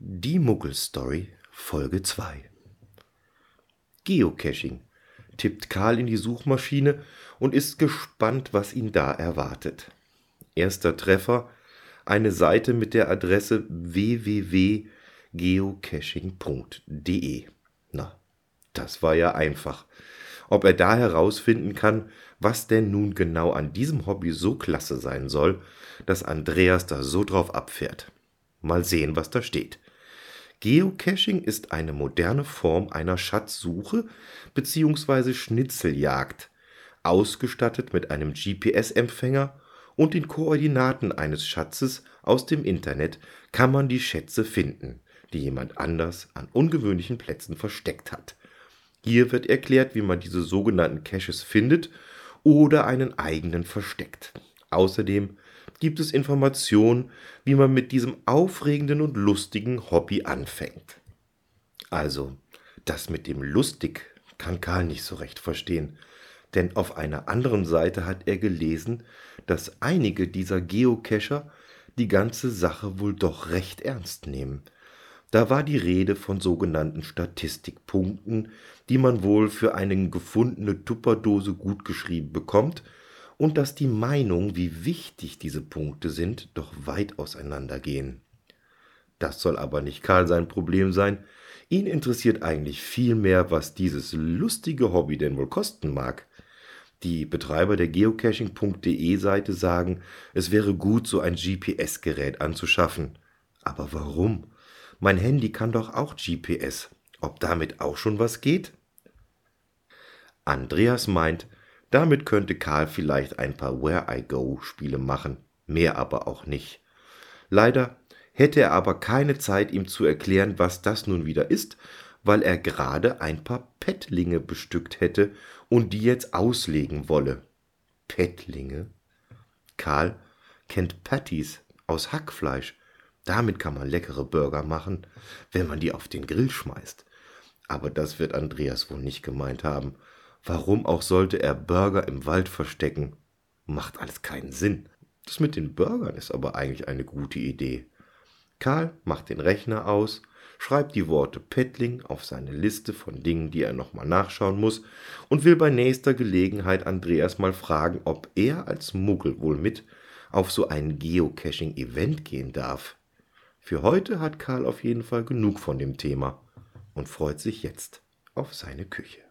Die Muggelstory Folge 2 Geocaching tippt Karl in die Suchmaschine und ist gespannt, was ihn da erwartet. Erster Treffer eine Seite mit der Adresse www.geocaching.de. Na, das war ja einfach. Ob er da herausfinden kann, was denn nun genau an diesem Hobby so klasse sein soll, dass Andreas da so drauf abfährt. Mal sehen, was da steht. Geocaching ist eine moderne Form einer Schatzsuche bzw. Schnitzeljagd, ausgestattet mit einem GPS-Empfänger und den Koordinaten eines Schatzes aus dem Internet kann man die Schätze finden, die jemand anders an ungewöhnlichen Plätzen versteckt hat. Hier wird erklärt, wie man diese sogenannten Caches findet oder einen eigenen versteckt. Außerdem gibt es Informationen, wie man mit diesem aufregenden und lustigen Hobby anfängt. Also, das mit dem lustig kann Karl nicht so recht verstehen, denn auf einer anderen Seite hat er gelesen, dass einige dieser Geocacher die ganze Sache wohl doch recht ernst nehmen. Da war die Rede von sogenannten Statistikpunkten, die man wohl für eine gefundene Tupperdose gutgeschrieben bekommt und dass die Meinungen, wie wichtig diese Punkte sind, doch weit auseinandergehen. Das soll aber nicht Karl sein Problem sein. Ihn interessiert eigentlich viel mehr, was dieses lustige Hobby denn wohl kosten mag. Die Betreiber der geocaching.de Seite sagen, es wäre gut, so ein GPS-Gerät anzuschaffen. Aber warum? Mein Handy kann doch auch GPS. Ob damit auch schon was geht? Andreas meint, damit könnte Karl vielleicht ein paar Where I Go Spiele machen, mehr aber auch nicht. Leider hätte er aber keine Zeit, ihm zu erklären, was das nun wieder ist, weil er gerade ein paar Pettlinge bestückt hätte und die jetzt auslegen wolle. Pettlinge? Karl kennt Patties aus Hackfleisch. Damit kann man leckere Burger machen, wenn man die auf den Grill schmeißt. Aber das wird Andreas wohl nicht gemeint haben. Warum auch sollte er Burger im Wald verstecken? Macht alles keinen Sinn. Das mit den Burgern ist aber eigentlich eine gute Idee. Karl macht den Rechner aus, schreibt die Worte Pettling auf seine Liste von Dingen, die er nochmal nachschauen muss und will bei nächster Gelegenheit Andreas mal fragen, ob er als Muggel wohl mit auf so ein Geocaching-Event gehen darf. Für heute hat Karl auf jeden Fall genug von dem Thema und freut sich jetzt auf seine Küche.